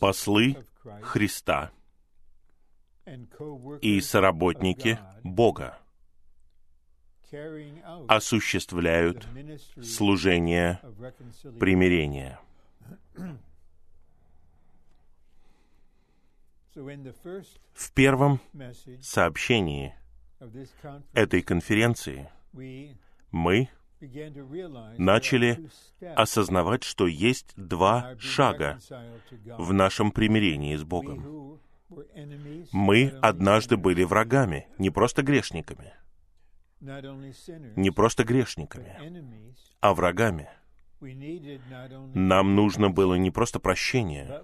послы Христа и соработники Бога осуществляют служение примирения. В первом сообщении этой конференции мы начали осознавать, что есть два шага в нашем примирении с Богом. Мы однажды были врагами, не просто грешниками, не просто грешниками, а врагами. Нам нужно было не просто прощение,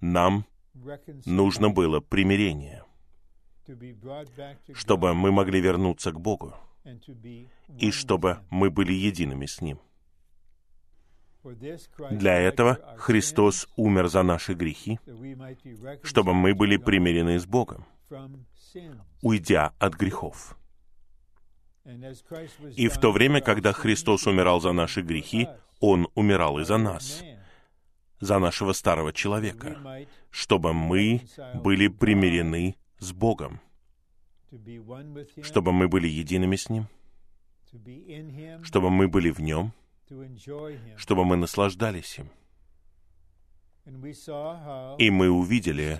нам нужно было примирение, чтобы мы могли вернуться к Богу и чтобы мы были едиными с Ним. Для этого Христос умер за наши грехи, чтобы мы были примирены с Богом, уйдя от грехов. И в то время, когда Христос умирал за наши грехи, Он умирал и за нас, за нашего старого человека, чтобы мы были примирены с Богом, чтобы мы были едиными с Ним, чтобы мы были в Нем, чтобы мы наслаждались им. И мы увидели,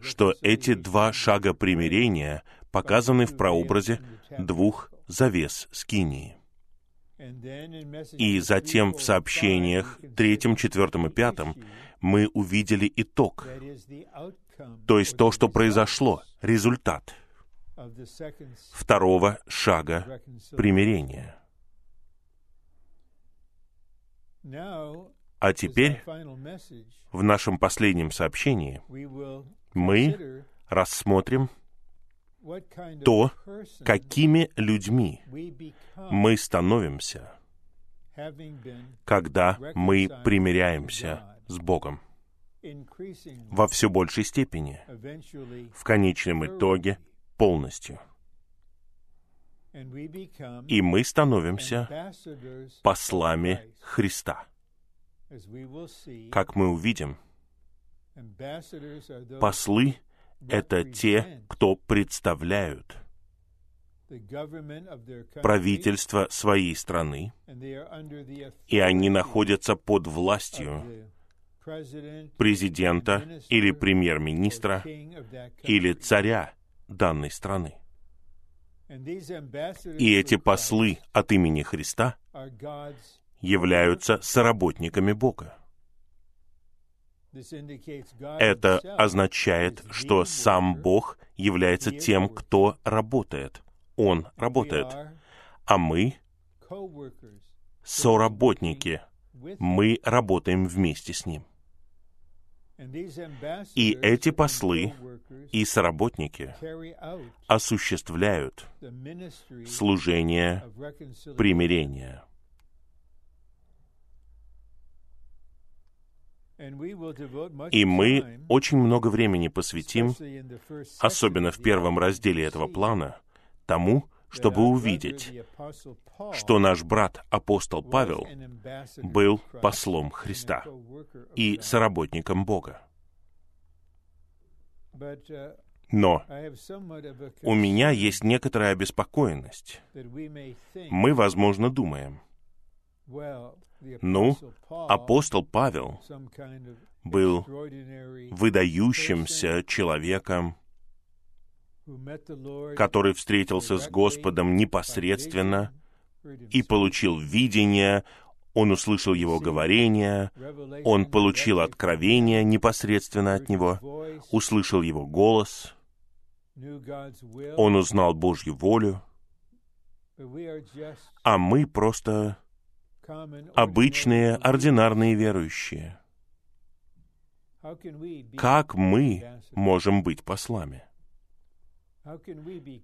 что эти два шага примирения показаны в прообразе двух завес Скинии. И затем в сообщениях третьем, четвертом и пятом мы увидели итог, то есть то, что произошло, результат второго шага примирения. А теперь в нашем последнем сообщении мы рассмотрим то, какими людьми мы становимся, когда мы примиряемся с Богом. Во все большей степени, в конечном итоге полностью. И мы становимся послами Христа. Как мы увидим, послы — это те, кто представляют правительство своей страны, и они находятся под властью президента или премьер-министра или царя данной страны. И эти послы от имени Христа являются соработниками Бога. Это означает, что сам Бог является тем, кто работает. Он работает. А мы соработники. Мы работаем вместе с Ним. И эти послы и соработники осуществляют служение примирения. И мы очень много времени посвятим, особенно в первом разделе этого плана, тому, чтобы увидеть, что наш брат апостол Павел был послом Христа и соработником Бога. Но у меня есть некоторая обеспокоенность. Мы, возможно, думаем, ну, апостол Павел был выдающимся человеком, который встретился с Господом непосредственно и получил видение, он услышал его говорение, он получил откровение непосредственно от него, услышал его голос, он узнал Божью волю, а мы просто обычные, ординарные верующие. Как мы можем быть послами?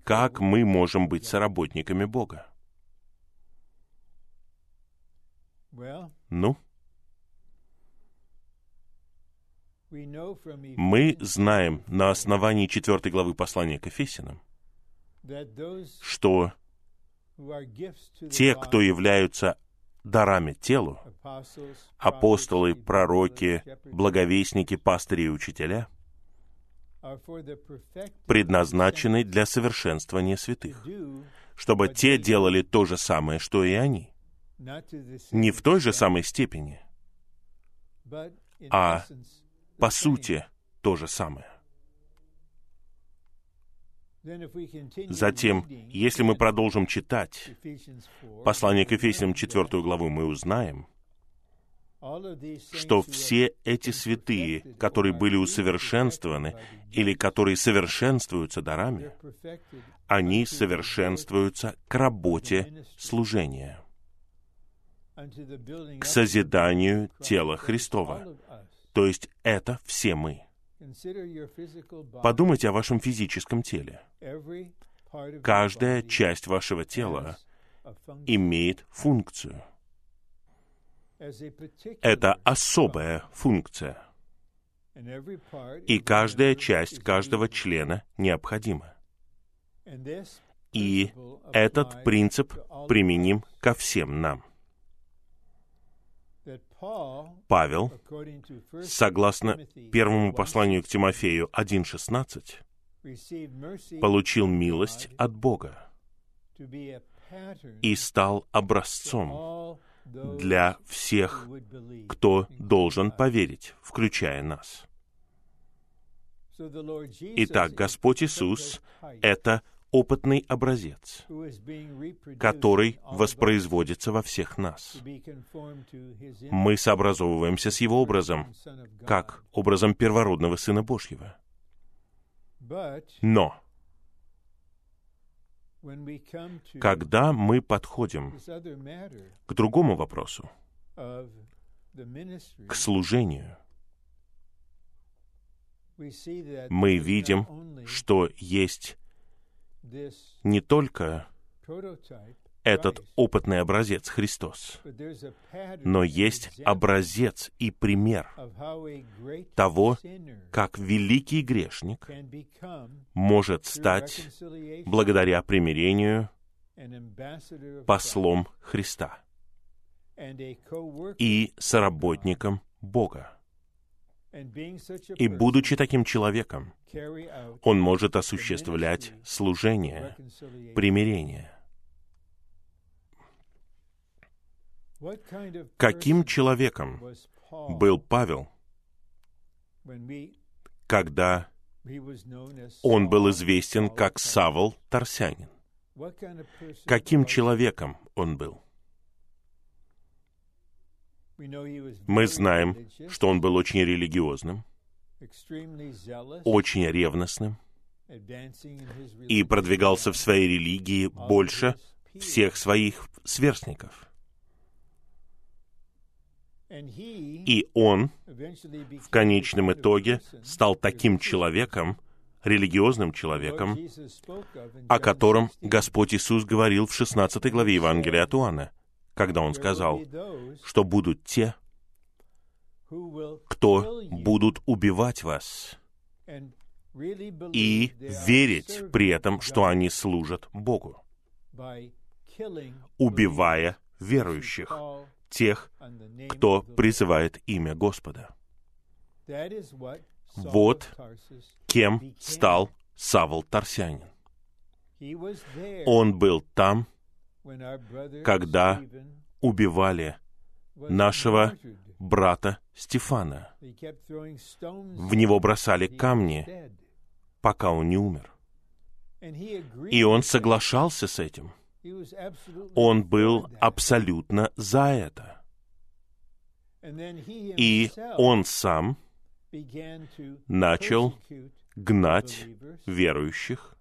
Как мы можем быть соработниками Бога? Ну, мы знаем на основании четвертой главы послания к Ефесянам, что те, кто являются дарами телу, апостолы, пророки, благовестники, пастыри и учителя, предназначены для совершенствования святых, чтобы те делали то же самое, что и они. Не в той же самой степени, а по сути то же самое. Затем, если мы продолжим читать послание к Ефесянам 4 главу, мы узнаем, что все эти святые, которые были усовершенствованы или которые совершенствуются дарами, они совершенствуются к работе служения, к созиданию тела Христова. То есть это все мы. Подумайте о вашем физическом теле. Каждая часть вашего тела имеет функцию. Это особая функция. И каждая часть каждого члена необходима. И этот принцип применим ко всем нам. Павел, согласно первому посланию к Тимофею 1.16, получил милость от Бога и стал образцом для всех, кто должен поверить, включая нас. Итак, Господь Иисус — это опытный образец, который воспроизводится во всех нас. Мы сообразовываемся с Его образом, как образом первородного Сына Божьего. Но, когда мы подходим к другому вопросу, к служению, мы видим, что есть не только этот опытный образец Христос, но есть образец и пример того, как великий грешник может стать, благодаря примирению, послом Христа и соработником Бога. И будучи таким человеком, он может осуществлять служение, примирение. Каким человеком был Павел, когда он был известен как Савол Тарсянин? Каким человеком он был? Мы знаем, что он был очень религиозным, очень ревностным и продвигался в своей религии больше всех своих сверстников. И он в конечном итоге стал таким человеком, религиозным человеком, о котором Господь Иисус говорил в 16 главе Евангелия от Иоанна когда он сказал, что будут те, кто будут убивать вас и верить при этом, что они служат Богу, убивая верующих, тех, кто призывает имя Господа. Вот кем стал Савл Тарсянин. Он был там, когда убивали нашего брата Стефана. В него бросали камни, пока он не умер. И он соглашался с этим. Он был абсолютно за это. И он сам начал гнать верующих.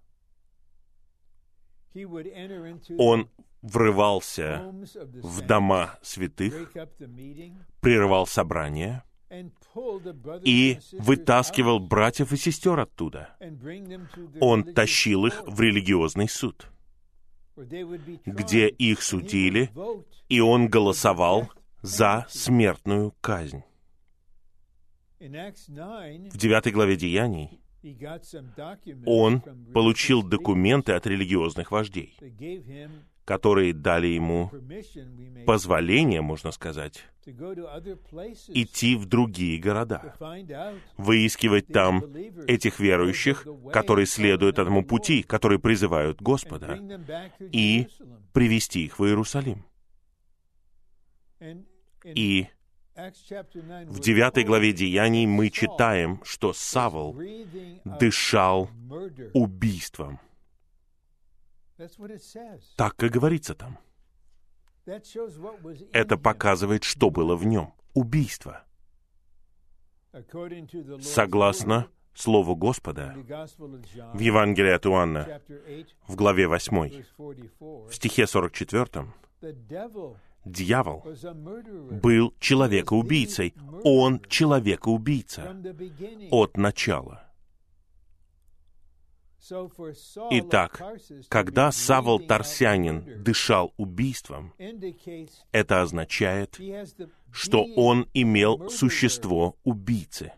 Он врывался в дома святых, прерывал собрания и вытаскивал братьев и сестер оттуда. Он тащил их в религиозный суд, где их судили, и он голосовал за смертную казнь. В девятой главе Деяний он получил документы от религиозных вождей, которые дали ему позволение, можно сказать, идти в другие города, выискивать там этих верующих, которые следуют этому пути, которые призывают Господа, и привести их в Иерусалим. И в девятой главе Деяний мы читаем, что Савл дышал убийством. Так и говорится там. Это показывает, что было в нем. Убийство. Согласно Слову Господа в Евангелии от Иоанна, в главе 8, в стихе 44, дьявол был человекоубийцей. Он человекоубийца от начала. Итак, когда Савол Тарсянин дышал убийством, это означает, что он имел существо убийцы.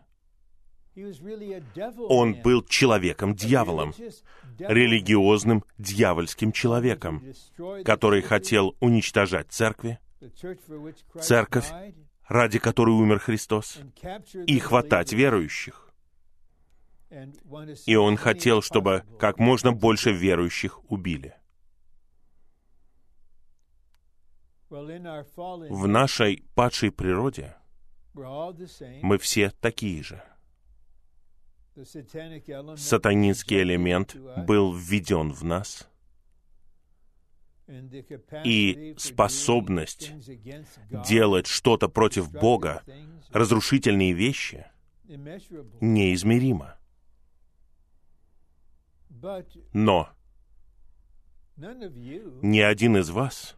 Он был человеком-дьяволом, религиозным дьявольским человеком, который хотел уничтожать церкви, церковь, ради которой умер Христос, и хватать верующих. И он хотел, чтобы как можно больше верующих убили. В нашей падшей природе мы все такие же. Сатанинский элемент был введен в нас, и способность делать что-то против Бога, разрушительные вещи, неизмерима. Но ни один из вас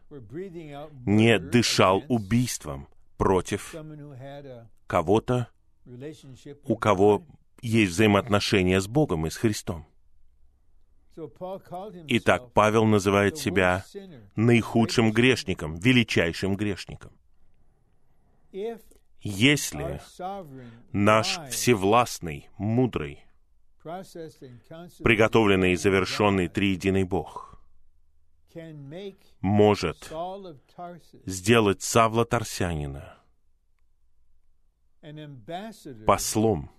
не дышал убийством против кого-то, у кого есть взаимоотношения с Богом и с Христом. Итак, Павел называет себя наихудшим грешником, величайшим грешником. Если наш всевластный, мудрый, приготовленный и завершенный триединый Бог может сделать Савла Тарсянина послом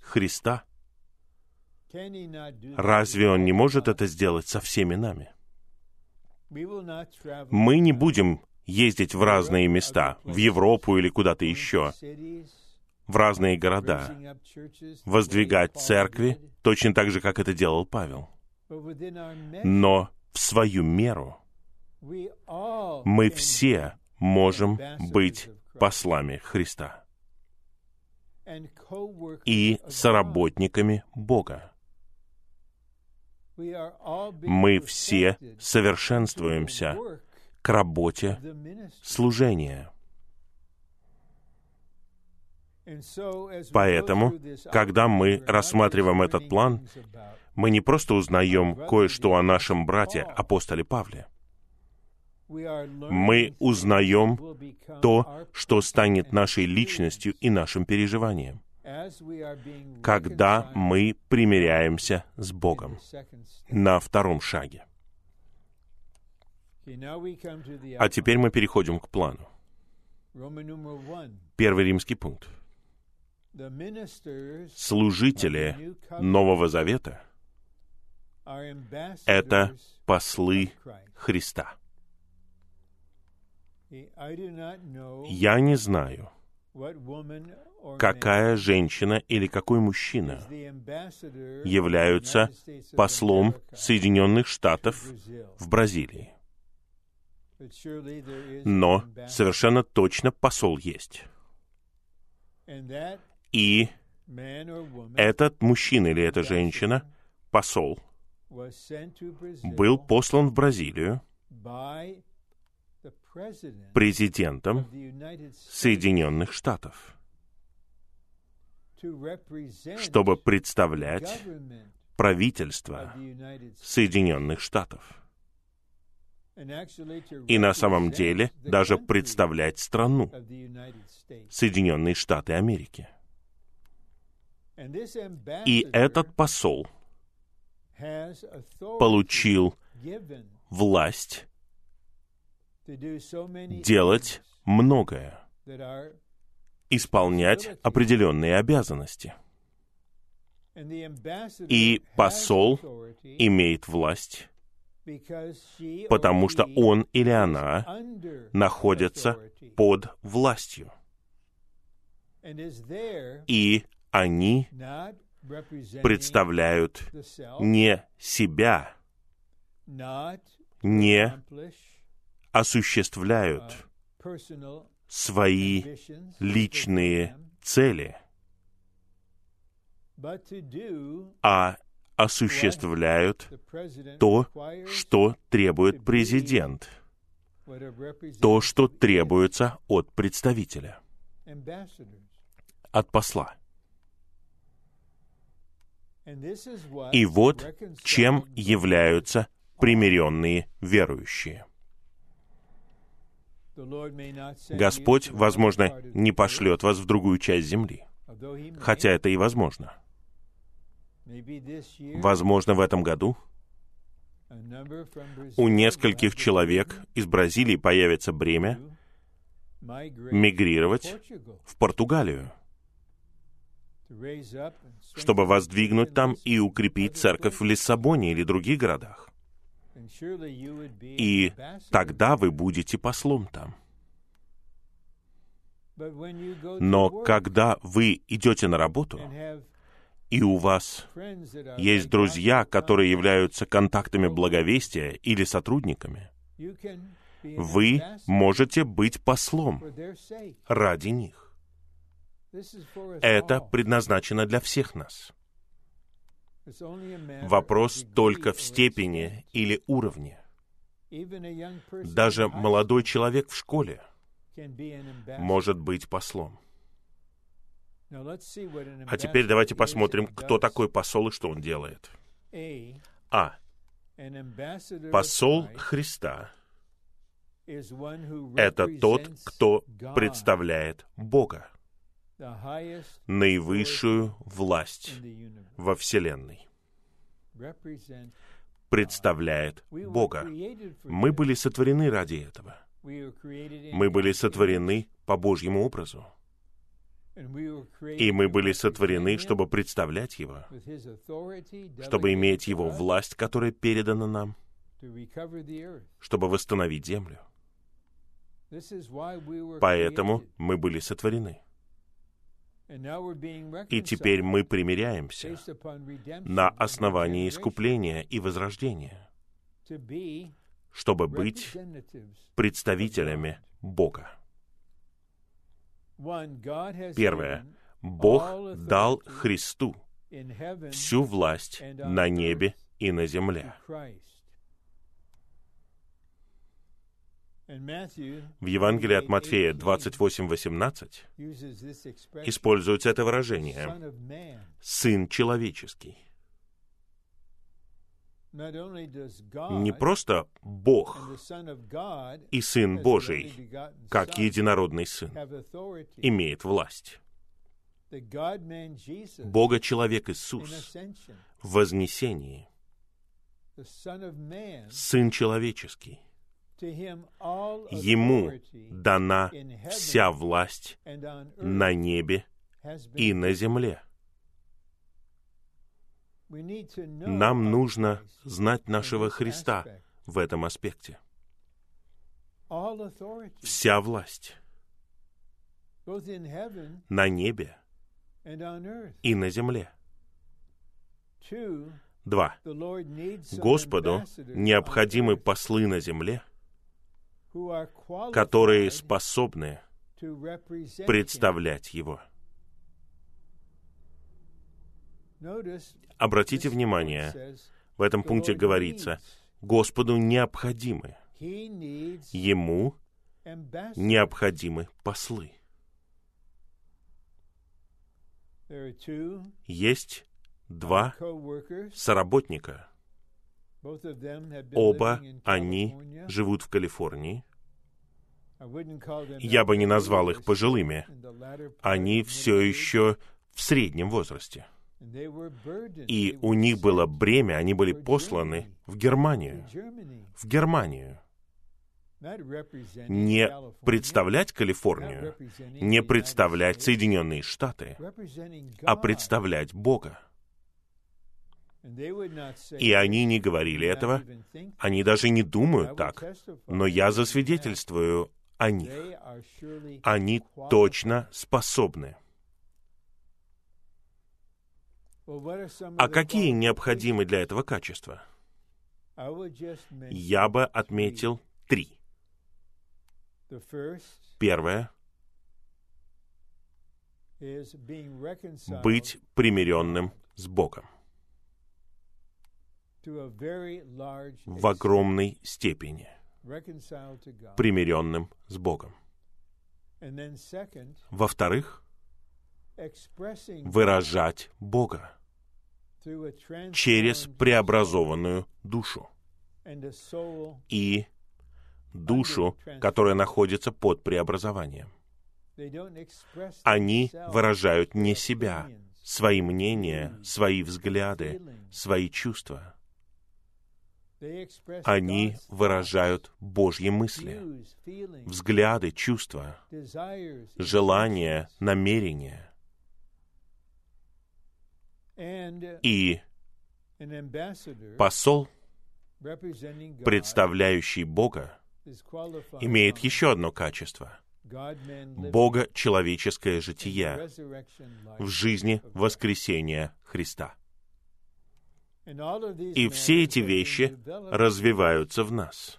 Христа, разве Он не может это сделать со всеми нами? Мы не будем ездить в разные места, в Европу или куда-то еще, в разные города, воздвигать церкви, точно так же, как это делал Павел. Но в свою меру мы все можем быть послами Христа и соработниками Бога. Мы все совершенствуемся к работе служения. Поэтому, когда мы рассматриваем этот план, мы не просто узнаем кое-что о нашем брате, апостоле Павле. Мы узнаем то, что станет нашей личностью и нашим переживанием, когда мы примиряемся с Богом на втором шаге. А теперь мы переходим к плану. Первый римский пункт служители Нового Завета — это послы Христа. Я не знаю, какая женщина или какой мужчина являются послом Соединенных Штатов в Бразилии. Но совершенно точно посол есть. И этот мужчина или эта женщина, посол, был послан в Бразилию президентом Соединенных Штатов, чтобы представлять правительство Соединенных Штатов. И на самом деле даже представлять страну Соединенные Штаты Америки. И этот посол получил власть делать многое, исполнять определенные обязанности. И посол имеет власть, потому что он или она находятся под властью. И они представляют не себя, не осуществляют свои личные цели, а осуществляют то, что требует президент, то, что требуется от представителя, от посла. И вот чем являются примиренные верующие. Господь, возможно, не пошлет вас в другую часть земли, хотя это и возможно. Возможно, в этом году у нескольких человек из Бразилии появится бремя мигрировать в Португалию, чтобы воздвигнуть там и укрепить церковь в Лиссабоне или других городах. И тогда вы будете послом там. Но когда вы идете на работу, и у вас есть друзья, которые являются контактами благовестия или сотрудниками, вы можете быть послом ради них. Это предназначено для всех нас. Вопрос только в степени или уровне. Даже молодой человек в школе может быть послом. А теперь давайте посмотрим, кто такой посол и что он делает. А. Посол Христа — это тот, кто представляет Бога наивысшую власть во Вселенной, представляет Бога. Мы были сотворены ради этого. Мы были сотворены по Божьему образу. И мы были сотворены, чтобы представлять Его, чтобы иметь Его власть, которая передана нам, чтобы восстановить землю. Поэтому мы были сотворены. И теперь мы примиряемся на основании искупления и возрождения, чтобы быть представителями Бога. Первое. Бог дал Христу всю власть на небе и на земле. В Евангелии от Матфея 28.18 используется это выражение. «сын человеческий». Не просто Бог и Сын Божий, как единородный Сын, имеет власть. Бога человек Иисус в вознесении, Сын человеческий, Ему дана вся власть на небе и на земле. Нам нужно знать нашего Христа в этом аспекте. Вся власть на небе и на земле. Два. Господу необходимы послы на земле — которые способны представлять Его. Обратите внимание, в этом пункте говорится, Господу необходимы, Ему необходимы послы. Есть два соработника, Оба они живут в Калифорнии. Я бы не назвал их пожилыми. Они все еще в среднем возрасте. И у них было бремя, они были посланы в Германию. В Германию. Не представлять Калифорнию, не представлять Соединенные Штаты, а представлять Бога. И они не говорили этого, они даже не думают так, но я засвидетельствую о них. Они точно способны. А какие необходимы для этого качества? Я бы отметил три. Первое — быть примиренным с Богом в огромной степени, примиренным с Богом. Во-вторых, выражать Бога через преобразованную душу и душу, которая находится под преобразованием. Они выражают не себя, свои мнения, свои взгляды, свои чувства. Они выражают Божьи мысли, взгляды, чувства, желания, намерения. И посол, представляющий Бога, имеет еще одно качество — Бога человеческое житие в жизни воскресения Христа. И все эти вещи развиваются в нас.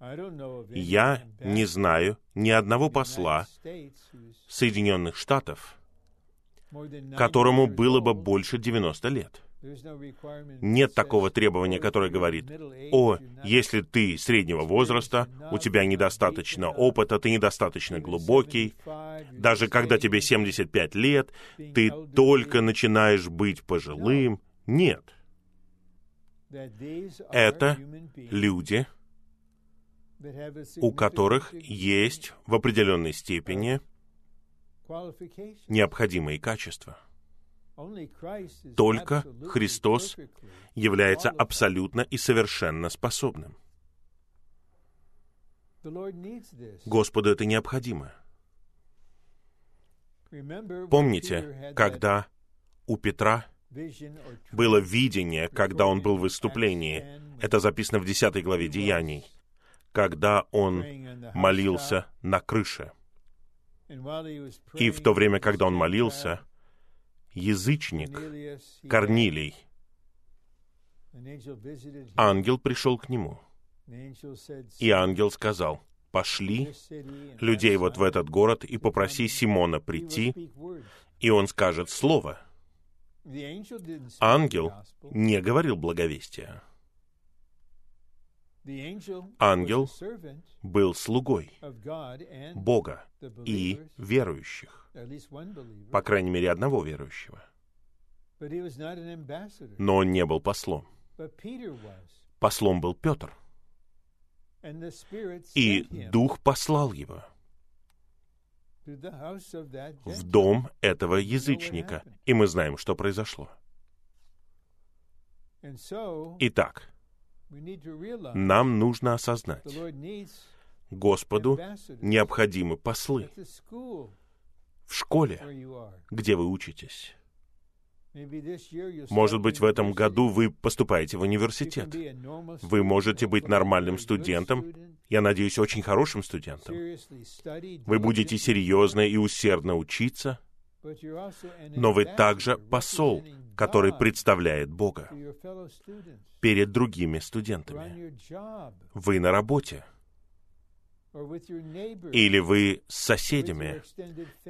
Я не знаю ни одного посла Соединенных Штатов, которому было бы больше 90 лет. Нет такого требования, которое говорит, «О, если ты среднего возраста, у тебя недостаточно опыта, ты недостаточно глубокий, даже когда тебе 75 лет, ты только начинаешь быть пожилым». Нет. Это люди, у которых есть в определенной степени необходимые качества. Только Христос является абсолютно и совершенно способным. Господу это необходимо. Помните, когда у Петра было видение, когда он был в выступлении, это записано в 10 главе Деяний, когда он молился на крыше. И в то время, когда он молился, язычник Корнилий, ангел пришел к нему. И ангел сказал, пошли людей вот в этот город и попроси Симона прийти, и он скажет слово. Ангел не говорил благовестия. Ангел был слугой Бога и верующих, по крайней мере, одного верующего. Но он не был послом. Послом был Петр. И Дух послал его в дом этого язычника. И мы знаем, что произошло. Итак, нам нужно осознать, Господу необходимы послы в школе, где вы учитесь. Может быть, в этом году вы поступаете в университет. Вы можете быть нормальным студентом, я надеюсь, очень хорошим студентом. Вы будете серьезно и усердно учиться, но вы также посол, который представляет Бога перед другими студентами. Вы на работе — или вы с соседями,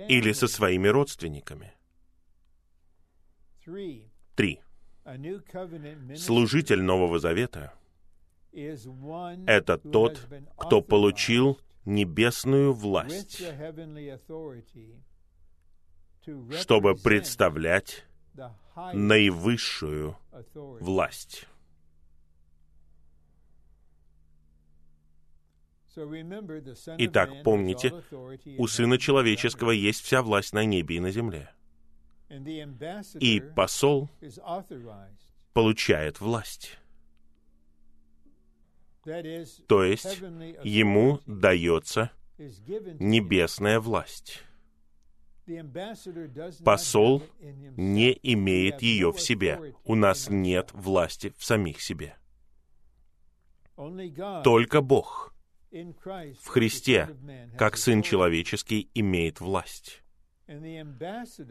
или со своими родственниками. Три. Служитель Нового Завета — это тот, кто получил небесную власть, чтобы представлять наивысшую власть. Итак, помните, у Сына Человеческого есть вся власть на небе и на земле. И посол получает власть. То есть ему дается небесная власть. Посол не имеет ее в себе. У нас нет власти в самих себе. Только Бог в Христе, как Сын Человеческий, имеет власть.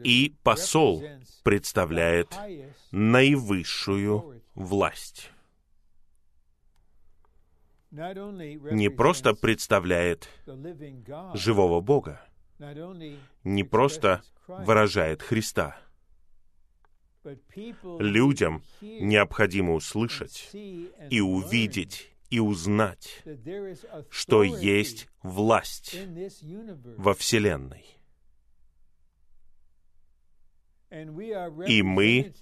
И посол представляет наивысшую власть. Не просто представляет живого Бога, не просто выражает Христа. Людям необходимо услышать и увидеть и узнать, что есть власть во Вселенной. И мы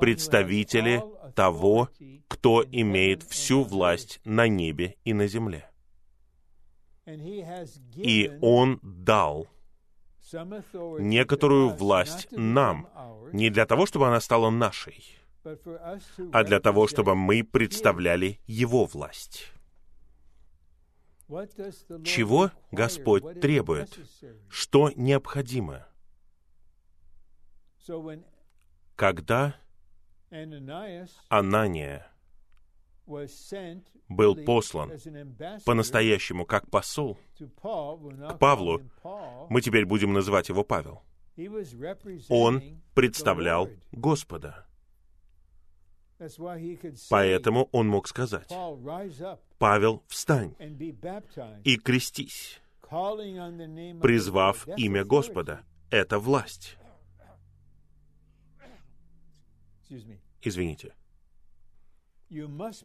представители того, кто имеет всю власть на небе и на земле. И Он дал некоторую власть нам, не для того, чтобы она стала нашей, а для того, чтобы мы представляли Его власть. Чего Господь требует? Что необходимо? Когда Анания был послан по-настоящему как посол к Павлу, мы теперь будем называть его Павел. Он представлял Господа. Поэтому он мог сказать, «Павел, встань и крестись, призвав имя Господа. Это власть». Извините.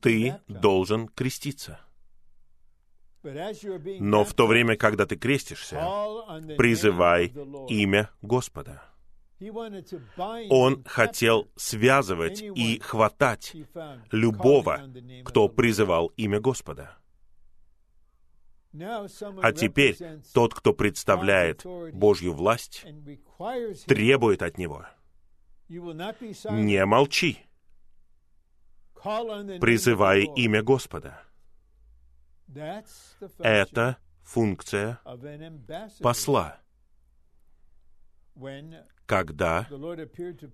Ты должен креститься. Но в то время, когда ты крестишься, призывай имя Господа. Он хотел связывать и хватать любого, кто призывал имя Господа. А теперь тот, кто представляет Божью власть, требует от него. Не молчи. Призывай имя Господа. Это функция посла когда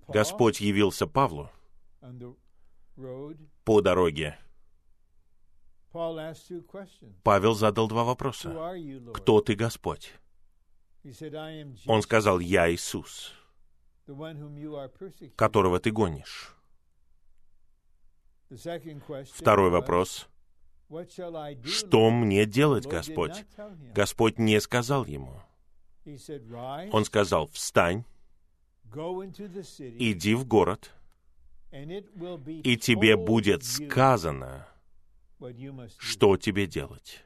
Господь явился Павлу по дороге, Павел задал два вопроса. «Кто ты, Господь?» Он сказал, «Я Иисус, которого ты гонишь». Второй вопрос. «Что мне делать, Господь?» Господь не сказал ему. Он сказал, «Встань, иди в город, и тебе будет сказано, что тебе делать.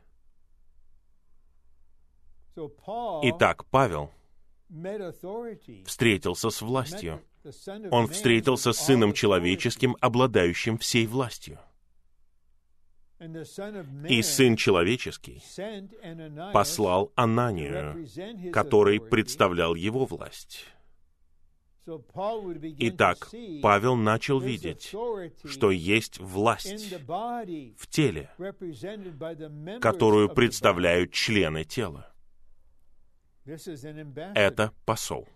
Итак, Павел встретился с властью. Он встретился с Сыном Человеческим, обладающим всей властью. И Сын Человеческий послал Ананию, который представлял его власть. Итак, Павел начал видеть, что есть власть в теле, которую представляют члены тела. Это посол.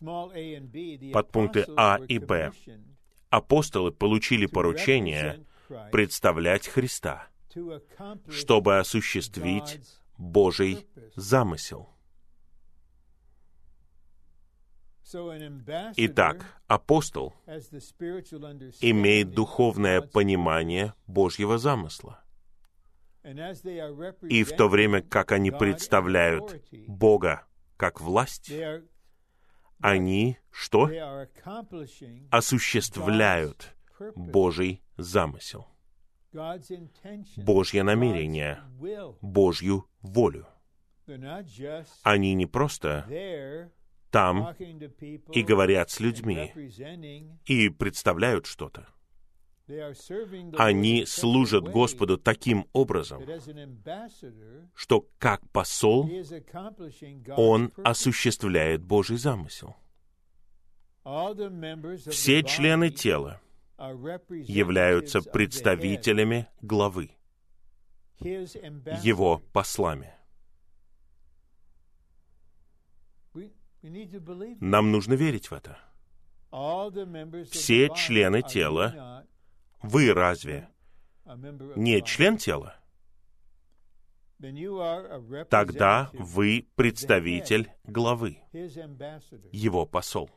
Под пункты А и Б апостолы получили поручение представлять Христа, чтобы осуществить Божий замысел. Итак, апостол имеет духовное понимание Божьего замысла. И в то время, как они представляют Бога как власть, они что? Осуществляют Божий замысел, Божье намерение, Божью волю. Они не просто там и говорят с людьми и представляют что-то. Они служат Господу таким образом, что как посол он осуществляет Божий замысел. Все члены тела являются представителями главы, его послами. Нам нужно верить в это. Все члены тела, вы разве не член тела? Тогда вы представитель главы, его посол.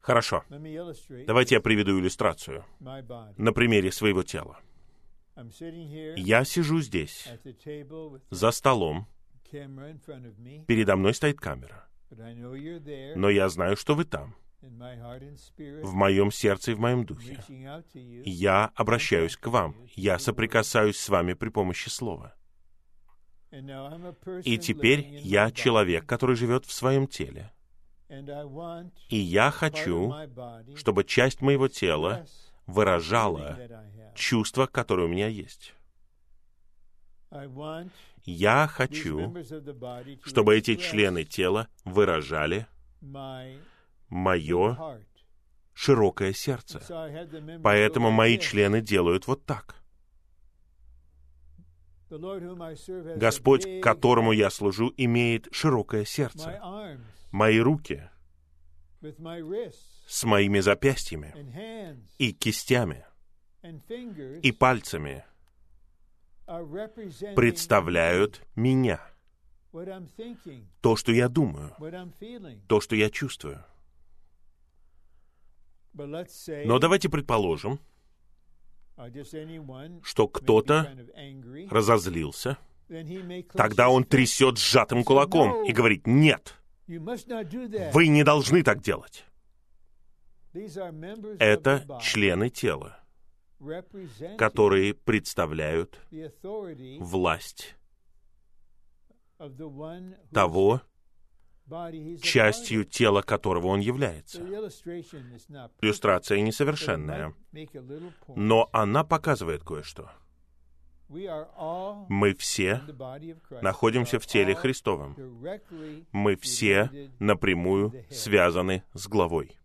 Хорошо. Давайте я приведу иллюстрацию на примере своего тела. Я сижу здесь, за столом, передо мной стоит камера. Но я знаю, что вы там, в моем сердце и в моем духе. Я обращаюсь к вам, я соприкасаюсь с вами при помощи слова. И теперь я человек, который живет в своем теле. И я хочу, чтобы часть моего тела выражала чувство, которое у меня есть. Я хочу, чтобы эти члены тела выражали мое широкое сердце. Поэтому мои члены делают вот так. Господь, которому я служу, имеет широкое сердце мои руки с моими запястьями и кистями и пальцами представляют меня, то, что я думаю, то, что я чувствую. Но давайте предположим, что кто-то разозлился, тогда он трясет сжатым кулаком и говорит «нет». Вы не должны так делать. Это члены тела, которые представляют власть того, частью тела которого он является. Иллюстрация несовершенная, но она показывает кое-что. Мы все находимся в теле Христовом. Мы все напрямую связаны с главой.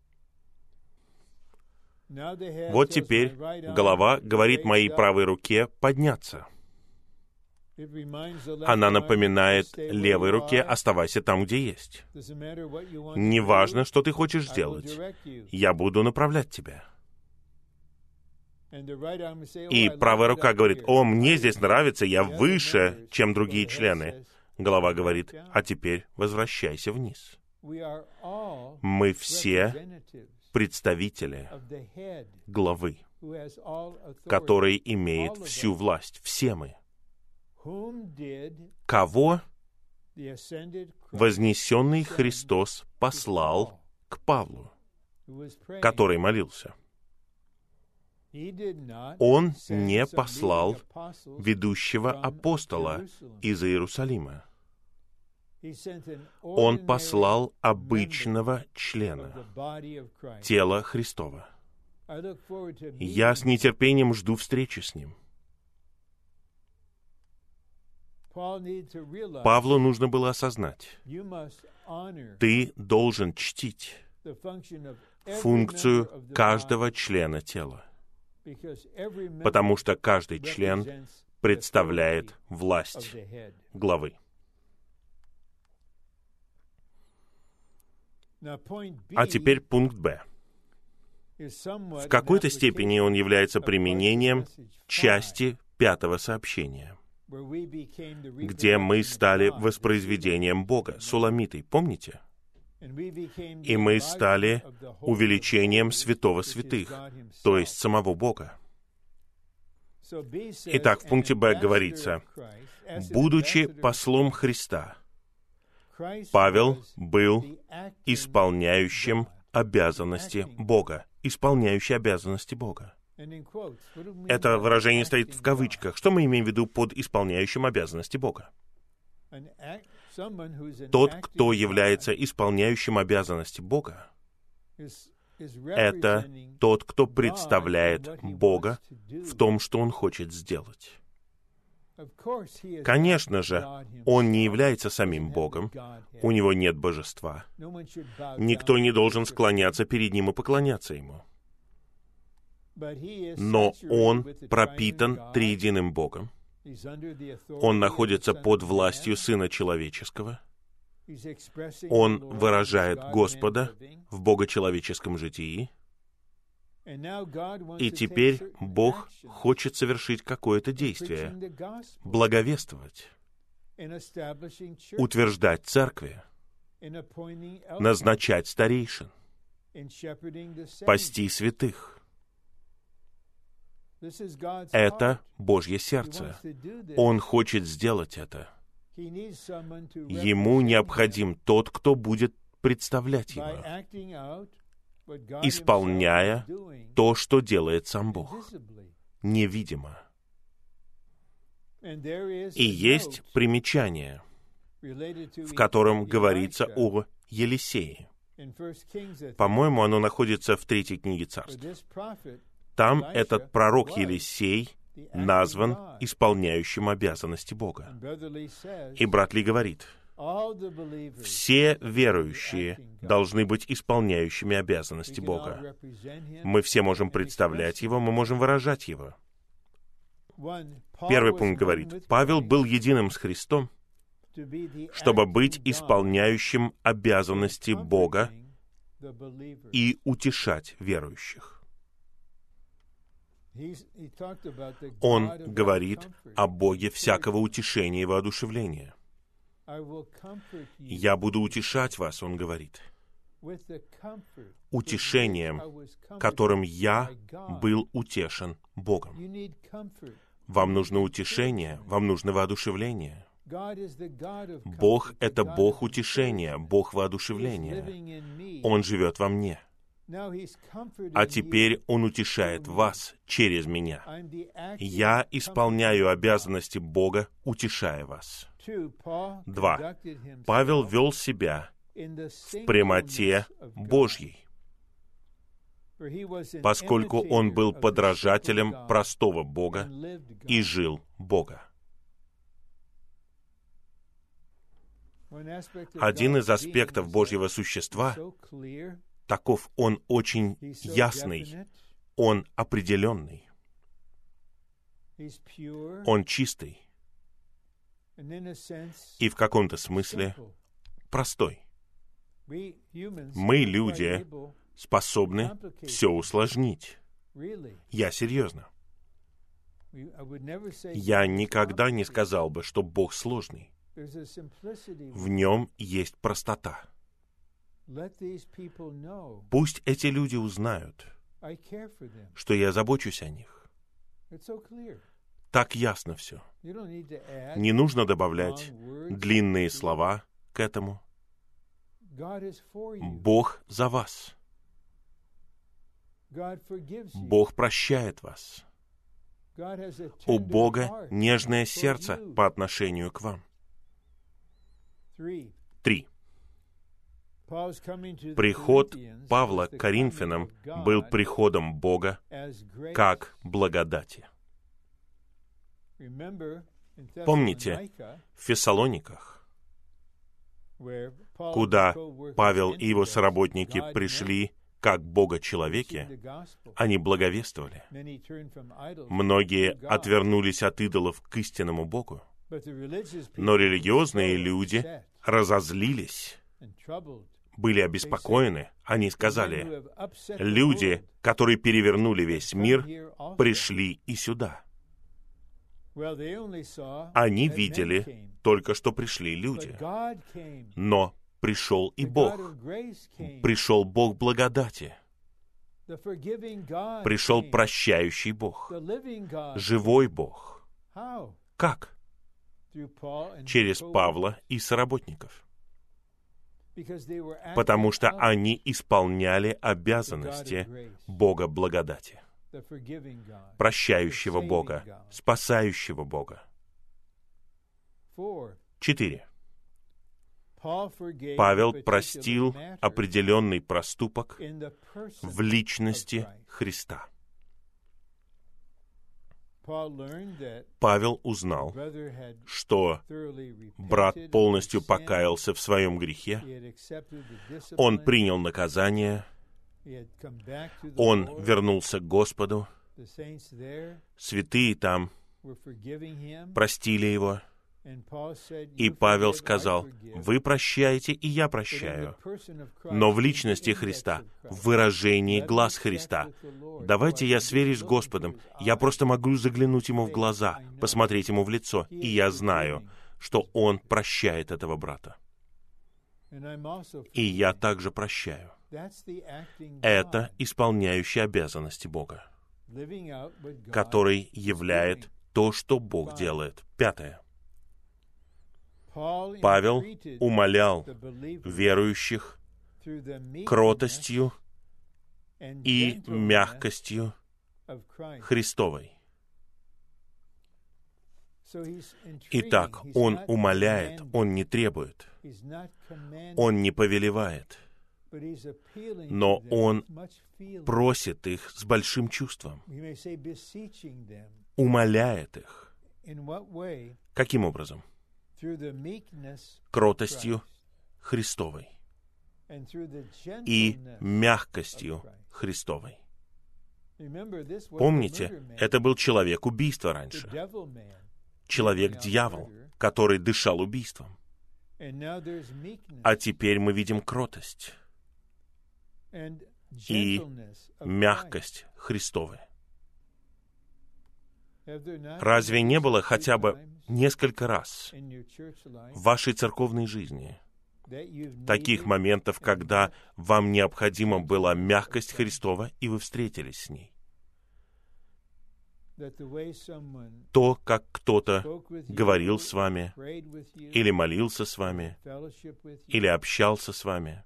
Вот теперь голова говорит моей правой руке подняться. Она напоминает левой руке «оставайся там, где есть». Неважно, что ты хочешь сделать, я буду направлять тебя. И правая рука говорит, «О, мне здесь нравится, я выше, чем другие члены». Голова говорит, «А теперь возвращайся вниз». Мы все представители главы, который имеет всю власть. Все мы. Кого вознесенный Христос послал к Павлу, который молился? Он не послал ведущего апостола из Иерусалима. Он послал обычного члена тела Христова. Я с нетерпением жду встречи с ним. Павлу нужно было осознать, ты должен чтить функцию каждого члена тела. Потому что каждый член представляет власть главы. А теперь пункт Б. В какой-то степени он является применением части пятого сообщения, где мы стали воспроизведением Бога, суламитой, помните? и мы стали увеличением святого святых, то есть самого Бога. Итак, в пункте Б говорится, «Будучи послом Христа, Павел был исполняющим обязанности Бога, исполняющий обязанности Бога. Это выражение стоит в кавычках. Что мы имеем в виду под исполняющим обязанности Бога? Тот, кто является исполняющим обязанности Бога, это тот, кто представляет Бога в том, что Он хочет сделать. Конечно же, Он не является самим Богом, у Него нет божества. Никто не должен склоняться перед Ним и поклоняться Ему. Но Он пропитан триединым Богом. Он находится под властью Сына Человеческого. Он выражает Господа в богочеловеческом житии. И теперь Бог хочет совершить какое-то действие, благовествовать, утверждать церкви, назначать старейшин, пасти святых. Это Божье сердце. Он хочет сделать это. Ему необходим тот, кто будет представлять его, исполняя то, что делает сам Бог, невидимо. И есть примечание, в котором говорится о Елисее. По-моему, оно находится в третьей книге царств. Там этот пророк Елисей назван исполняющим обязанности Бога. И брат Ли говорит, все верующие должны быть исполняющими обязанности Бога. Мы все можем представлять Его, мы можем выражать Его. Первый пункт говорит, Павел был единым с Христом, чтобы быть исполняющим обязанности Бога и утешать верующих. Он говорит о Боге всякого утешения и воодушевления. «Я буду утешать вас», — он говорит, утешением, которым я был утешен Богом. Вам нужно утешение, вам нужно воодушевление. Бог — это Бог утешения, Бог воодушевления. Он живет во мне. А теперь Он утешает вас через меня. Я исполняю обязанности Бога, утешая вас. Два. Павел вел себя в прямоте Божьей, поскольку он был подражателем простого Бога и жил Бога. Один из аспектов Божьего существа таков он очень ясный, он определенный, он чистый и в каком-то смысле простой. Мы, люди, способны все усложнить. Я серьезно. Я никогда не сказал бы, что Бог сложный. В нем есть простота. Пусть эти люди узнают, что я забочусь о них. Так ясно все. Не нужно добавлять длинные слова к этому. Бог за вас. Бог прощает вас. У Бога нежное сердце по отношению к вам. Три. Приход Павла к Коринфянам был приходом Бога как благодати. Помните, в Фессалониках, куда Павел и его соработники пришли как Бога-человеки, они благовествовали. Многие отвернулись от идолов к истинному Богу. Но религиозные люди разозлились были обеспокоены, они сказали, люди, которые перевернули весь мир, пришли и сюда. Они видели только, что пришли люди. Но пришел и Бог. Пришел Бог благодати. Пришел прощающий Бог. Живой Бог. Как? Через Павла и соработников потому что они исполняли обязанности Бога благодати, прощающего Бога, спасающего Бога. Четыре. Павел простил определенный проступок в личности Христа. Павел узнал, что брат полностью покаялся в своем грехе, он принял наказание, он вернулся к Господу, святые там простили его, и Павел сказал, «Вы прощаете, и я прощаю». Но в личности Христа, в выражении глаз Христа, давайте я сверюсь с Господом. Я просто могу заглянуть Ему в глаза, посмотреть Ему в лицо, и я знаю, что Он прощает этого брата. И я также прощаю. Это исполняющий обязанности Бога, который являет то, что Бог делает. Пятое. Павел умолял верующих кротостью и мягкостью Христовой. Итак, он умоляет, он не требует, он не повелевает, но он просит их с большим чувством, умоляет их. Каким образом? Кротостью Христовой и мягкостью Христовой. Помните, это был человек убийства раньше. Человек-дьявол, который дышал убийством. А теперь мы видим кротость и мягкость Христовой. Разве не было хотя бы несколько раз в вашей церковной жизни таких моментов, когда вам необходима была мягкость Христова, и вы встретились с ней? То, как кто-то говорил с вами, или молился с вами, или общался с вами,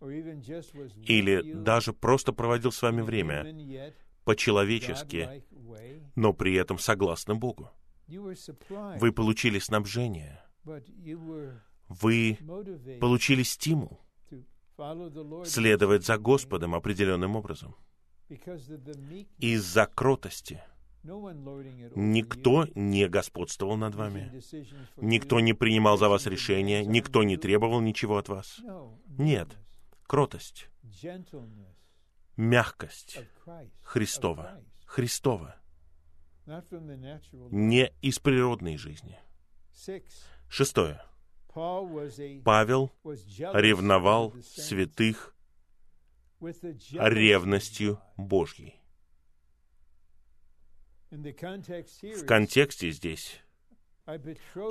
или даже просто проводил с вами время по-человечески, но при этом согласно Богу. Вы получили снабжение. Вы получили стимул следовать за Господом определенным образом. Из-за кротости никто не господствовал над вами, никто не принимал за вас решения, никто не требовал ничего от вас. Нет, кротость, мягкость Христова, Христова не из природной жизни. Шестое. Павел ревновал святых ревностью Божьей. В контексте здесь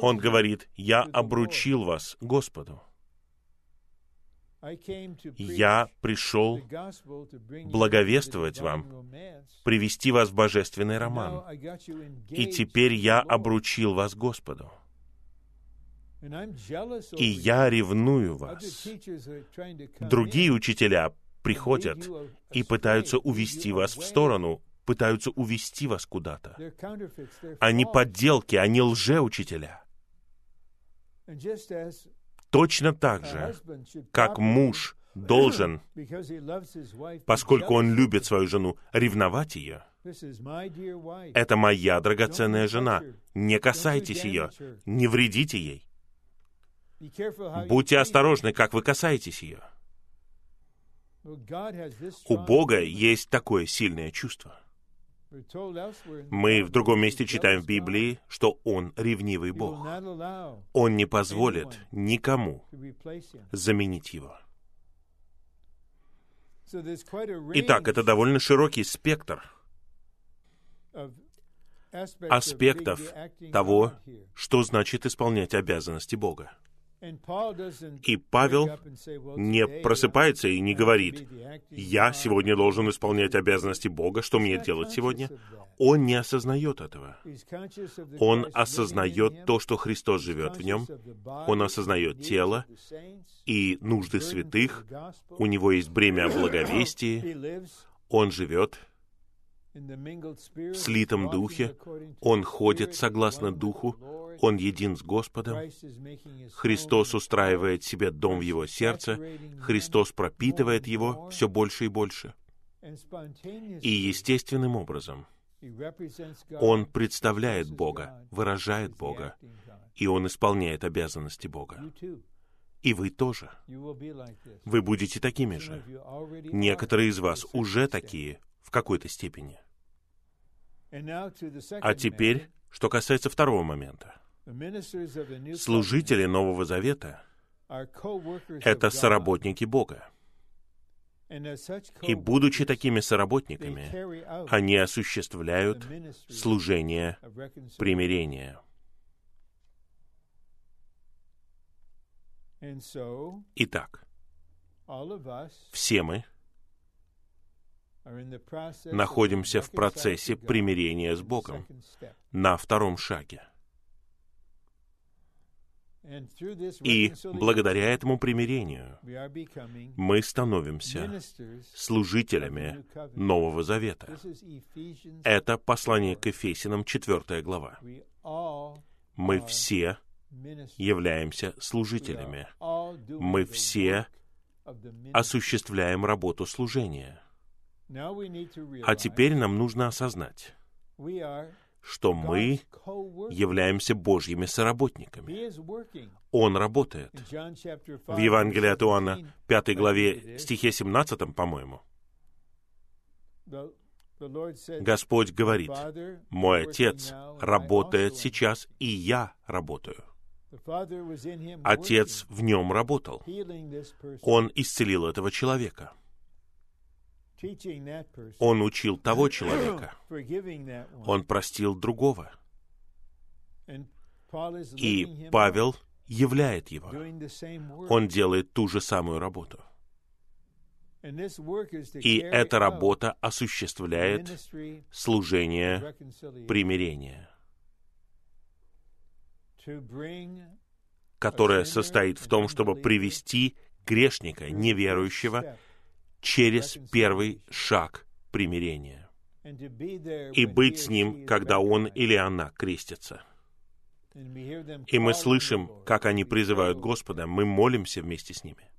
он говорит, «Я обручил вас Господу». Я пришел благовествовать вам, привести вас в божественный роман. И теперь я обручил вас Господу. И я ревную вас. Другие учителя приходят и пытаются увести вас в сторону, пытаются увести вас куда-то. Они подделки, они лжеучителя. Точно так же, как муж должен, поскольку он любит свою жену, ревновать ее. Это моя драгоценная жена. Не касайтесь ее, не вредите ей. Будьте осторожны, как вы касаетесь ее. У Бога есть такое сильное чувство. Мы в другом месте читаем в Библии, что Он ревнивый Бог. Он не позволит никому заменить Его. Итак, это довольно широкий спектр аспектов того, что значит исполнять обязанности Бога. И Павел не просыпается и не говорит, «Я сегодня должен исполнять обязанности Бога, что мне делать сегодня?» Он не осознает этого. Он осознает то, что Христос живет в нем. Он осознает тело и нужды святых. У него есть бремя благовестия. Он живет в слитом духе, он ходит согласно духу, Он един с Господом. Христос устраивает себе дом в его сердце. Христос пропитывает его все больше и больше. И естественным образом он представляет Бога, выражает Бога, и он исполняет обязанности Бога. И вы тоже. Вы будете такими же. Некоторые из вас уже такие в какой-то степени. А теперь, что касается второго момента. Служители Нового Завета — это соработники Бога. И будучи такими соработниками, они осуществляют служение примирения. Итак, все мы находимся в процессе примирения с Богом на втором шаге. И благодаря этому примирению мы становимся служителями Нового Завета. Это послание к Ефесиным, 4 глава. Мы все являемся служителями. Мы все осуществляем работу служения. А теперь нам нужно осознать, что мы являемся Божьими соработниками. Он работает. В Евангелии от Иоанна, 5 главе, стихе 17, по-моему, Господь говорит, «Мой Отец работает сейчас, и я работаю». Отец в нем работал. Он исцелил этого человека. Он учил того человека. Он простил другого. И Павел являет его. Он делает ту же самую работу. И эта работа осуществляет служение примирения, которое состоит в том, чтобы привести грешника, неверующего, через первый шаг примирения и быть с ним, когда он или она крестятся. И мы слышим, как они призывают Господа, мы молимся вместе с ними.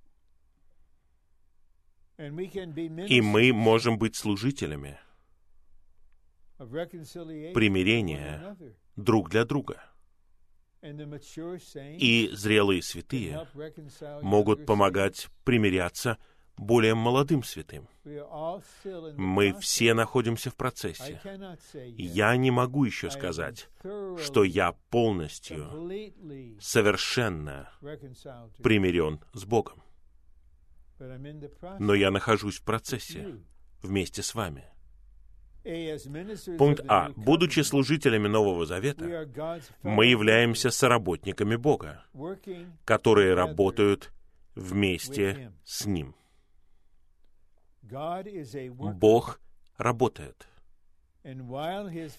И мы можем быть служителями примирения друг для друга. И зрелые святые могут помогать примиряться более молодым святым. Мы все находимся в процессе. Я не могу еще сказать, что я полностью, совершенно примирен с Богом. Но я нахожусь в процессе вместе с вами. Пункт А. Будучи служителями Нового Завета, мы являемся соработниками Бога, которые работают вместе с Ним. Бог работает.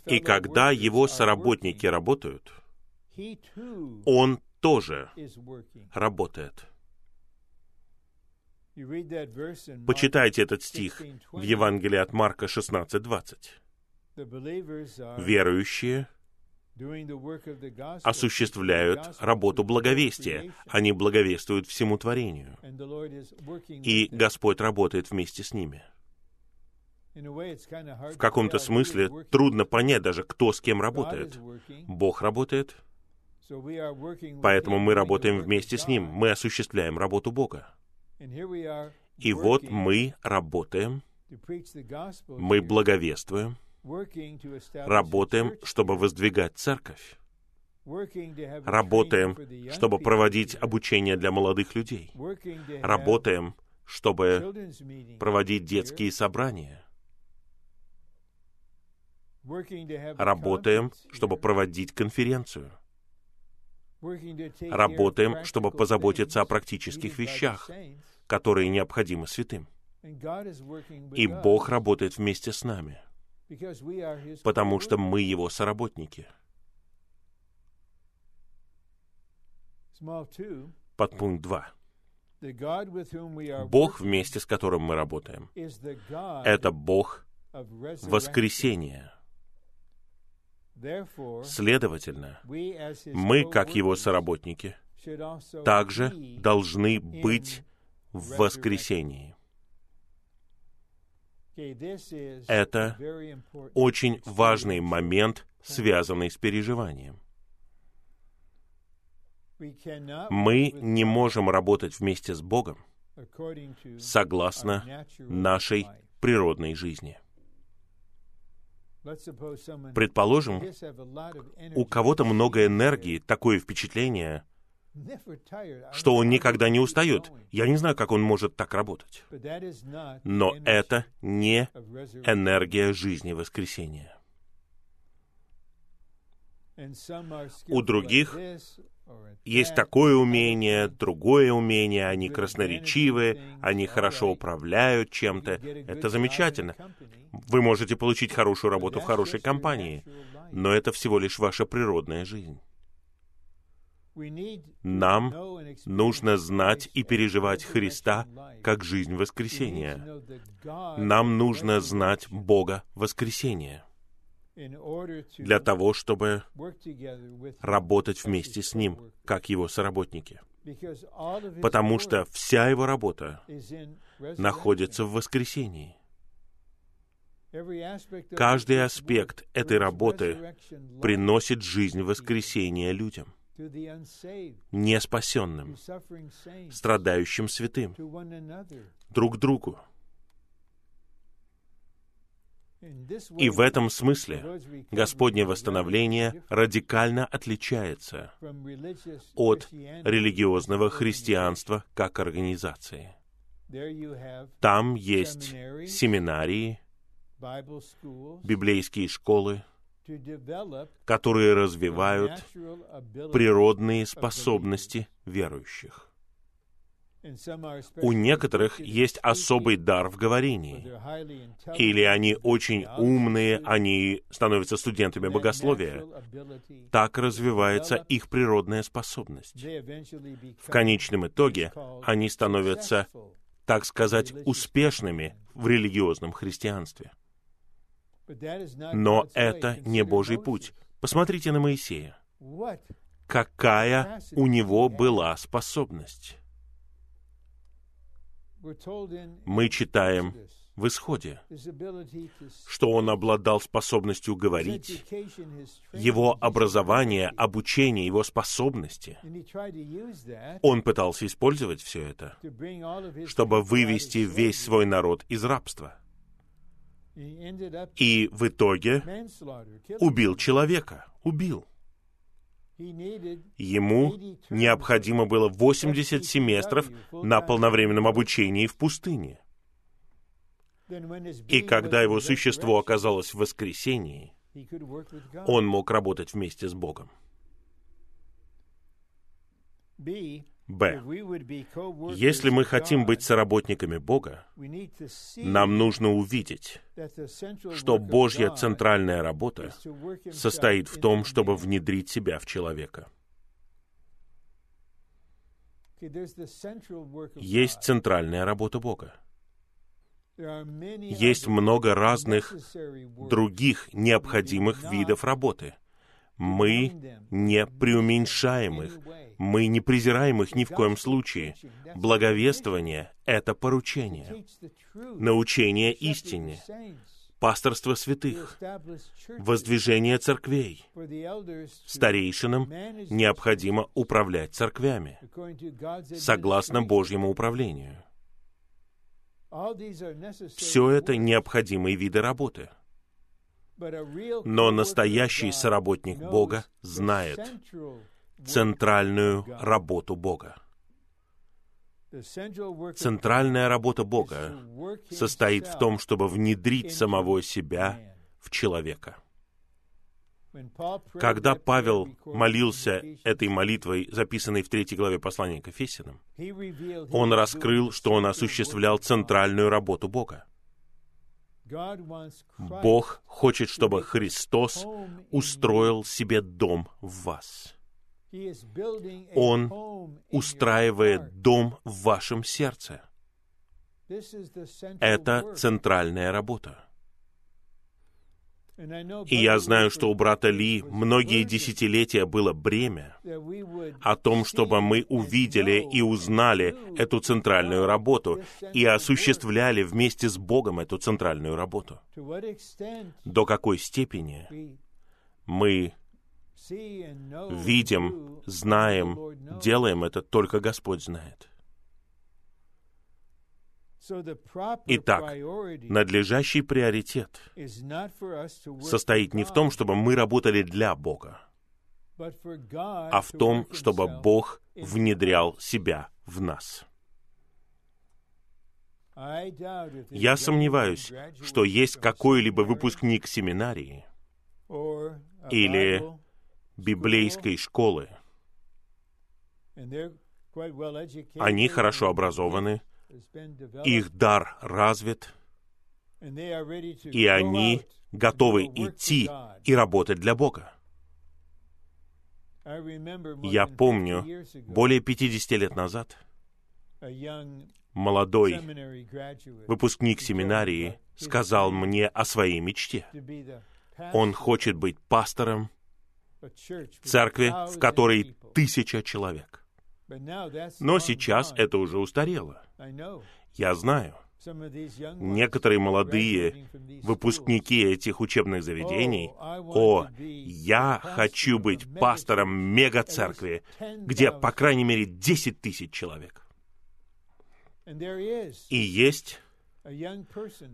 И когда Его соработники работают, Он тоже работает. Почитайте этот стих в Евангелии от Марка 16.20. Верующие осуществляют работу благовестия. Они благовествуют всему творению. И Господь работает вместе с ними. В каком-то смысле трудно понять даже, кто с кем работает. Бог работает, поэтому мы работаем вместе с Ним. Мы осуществляем работу Бога. И вот мы работаем, мы благовествуем, работаем, чтобы воздвигать церковь. Работаем, чтобы проводить обучение для молодых людей. Работаем, чтобы проводить детские собрания. Работаем, чтобы проводить конференцию. Работаем, чтобы позаботиться о практических вещах, которые необходимы святым. И Бог работает вместе с нами — потому что мы Его соработники. Подпункт 2. Бог, вместе с которым мы работаем, это Бог воскресения. Следовательно, мы, как его соработники, также должны быть в воскресении. Это очень важный момент, связанный с переживанием. Мы не можем работать вместе с Богом согласно нашей природной жизни. Предположим, у кого-то много энергии, такое впечатление, что он никогда не устает. Я не знаю, как он может так работать. Но это не энергия жизни воскресения. У других есть такое умение, другое умение, они красноречивые, они хорошо управляют чем-то. Это замечательно. Вы можете получить хорошую работу в хорошей компании, но это всего лишь ваша природная жизнь. Нам нужно знать и переживать Христа как жизнь воскресения. Нам нужно знать Бога воскресения для того, чтобы работать вместе с Ним, как Его соработники. Потому что вся Его работа находится в воскресении. Каждый аспект этой работы приносит жизнь воскресения людям, неспасенным, страдающим святым, друг другу. И в этом смысле Господнее восстановление радикально отличается от религиозного христианства как организации. Там есть семинарии, библейские школы, которые развивают природные способности верующих. У некоторых есть особый дар в говорении. Или они очень умные, они становятся студентами богословия. Так развивается их природная способность. В конечном итоге они становятся, так сказать, успешными в религиозном христианстве. Но это не Божий путь. Посмотрите на Моисея. Какая у него была способность? Мы читаем в Исходе, что он обладал способностью говорить, его образование, обучение, его способности. Он пытался использовать все это, чтобы вывести весь свой народ из рабства. И в итоге убил человека, убил. Ему необходимо было 80 семестров на полновременном обучении в пустыне. И когда его существо оказалось в воскресении, он мог работать вместе с Богом. Если мы хотим быть соработниками Бога, нам нужно увидеть, что Божья центральная работа состоит в том, чтобы внедрить себя в человека. Есть центральная работа Бога. Есть много разных других необходимых видов работы. Мы не преуменьшаем их, мы не презираем их ни в коем случае. Благовествование — это поручение. Научение истине, пасторство святых, воздвижение церквей. Старейшинам необходимо управлять церквями, согласно Божьему управлению. Все это необходимые виды работы. Но настоящий соработник Бога знает, центральную работу Бога. Центральная работа Бога состоит в том, чтобы внедрить самого себя в человека. Когда Павел молился этой молитвой, записанной в третьей главе послания к Ефесянам, он раскрыл, что он осуществлял центральную работу Бога. Бог хочет, чтобы Христос устроил себе дом в вас. Он устраивает дом в вашем сердце. Это центральная работа. И я знаю, что у брата Ли многие десятилетия было бремя о том, чтобы мы увидели и узнали эту центральную работу и осуществляли вместе с Богом эту центральную работу. До какой степени мы видим, знаем, делаем это, только Господь знает. Итак, надлежащий приоритет состоит не в том, чтобы мы работали для Бога, а в том, чтобы Бог внедрял себя в нас. Я сомневаюсь, что есть какой-либо выпускник семинарии или библейской школы. Они хорошо образованы, их дар развит, и они готовы идти и работать для Бога. Я помню, более 50 лет назад молодой выпускник семинарии сказал мне о своей мечте. Он хочет быть пастором церкви, в которой тысяча человек. Но сейчас это уже устарело. Я знаю. Некоторые молодые выпускники этих учебных заведений, о, я хочу быть пастором мега-церкви, где, по крайней мере, 10 тысяч человек. И есть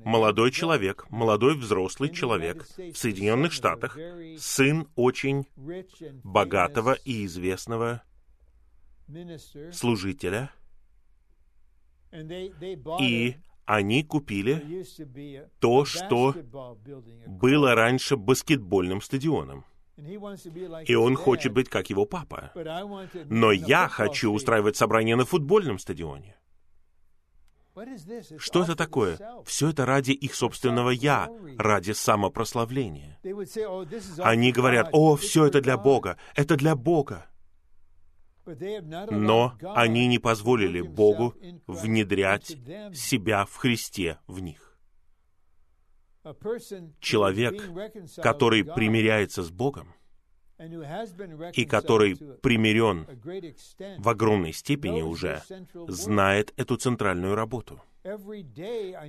молодой человек, молодой взрослый человек в Соединенных Штатах, сын очень богатого и известного служителя, и они купили то, что было раньше баскетбольным стадионом. И он хочет быть как его папа. Но я хочу устраивать собрание на футбольном стадионе. Что это такое? Все это ради их собственного «я», ради самопрославления. Они говорят, «О, все это для Бога, это для Бога». Но они не позволили Богу внедрять себя в Христе в них. Человек, который примиряется с Богом, и который примирен в огромной степени уже, знает эту центральную работу.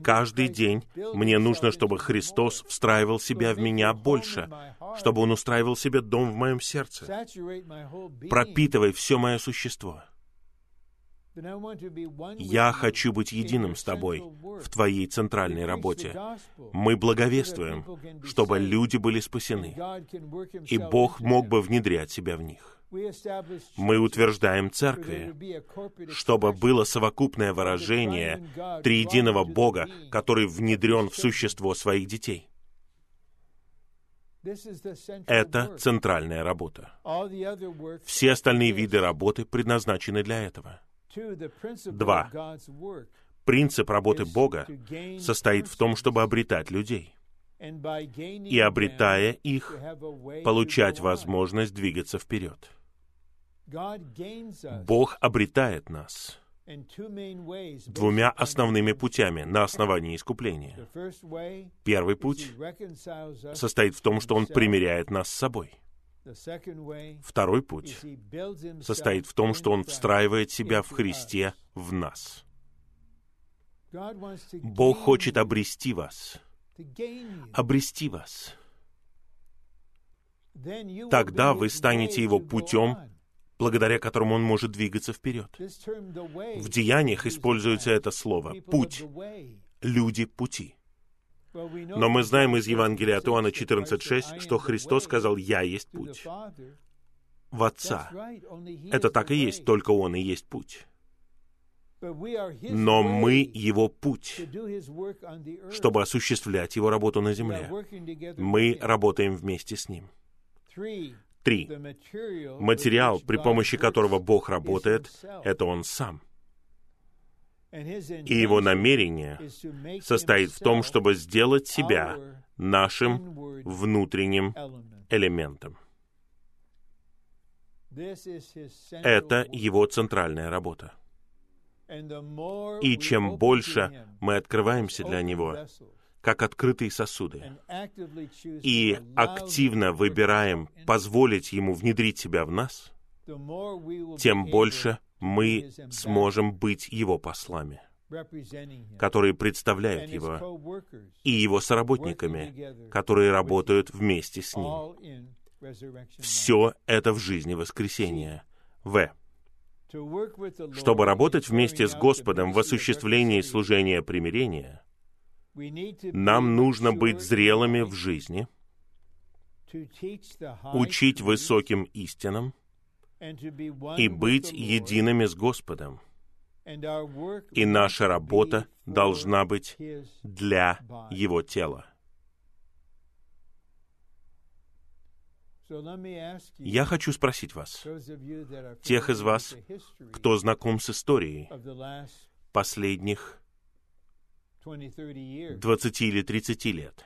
Каждый день мне нужно, чтобы Христос встраивал себя в меня больше, чтобы Он устраивал себе дом в моем сердце, пропитывая все мое существо. Я хочу быть единым с тобой в твоей центральной работе. Мы благовествуем, чтобы люди были спасены, и Бог мог бы внедрять себя в них. Мы утверждаем церкви, чтобы было совокупное выражение триединого Бога, который внедрен в существо своих детей. Это центральная работа. Все остальные виды работы предназначены для этого. Два. Принцип работы Бога состоит в том, чтобы обретать людей. И обретая их, получать возможность двигаться вперед. Бог обретает нас двумя основными путями на основании искупления. Первый путь состоит в том, что Он примиряет нас с собой. Второй путь состоит в том, что Он встраивает себя в Христе в нас. Бог хочет обрести вас. Обрести вас. Тогда вы станете Его путем, благодаря которому Он может двигаться вперед. В деяниях используется это слово «путь», «люди пути». Но мы знаем из Евангелия от Иоанна 14.6, что Христос сказал «Я есть путь» в Отца. Это так и есть, только Он и есть путь. Но мы Его путь, чтобы осуществлять Его работу на земле. Мы работаем вместе с Ним. Три. Материал, при помощи которого Бог работает, это Он сам — и его намерение состоит в том, чтобы сделать себя нашим внутренним элементом. Это его центральная работа. И чем больше мы открываемся для него, как открытые сосуды, и активно выбираем позволить Ему внедрить себя в нас, тем больше мы сможем быть Его послами, которые представляют Его, и Его соработниками, которые работают вместе с Ним. Все это в жизни воскресения. В. Чтобы работать вместе с Господом в осуществлении служения примирения, нам нужно быть зрелыми в жизни, учить высоким истинам и быть едиными с Господом. И наша работа должна быть для Его тела. Я хочу спросить вас, тех из вас, кто знаком с историей последних 20 или 30 лет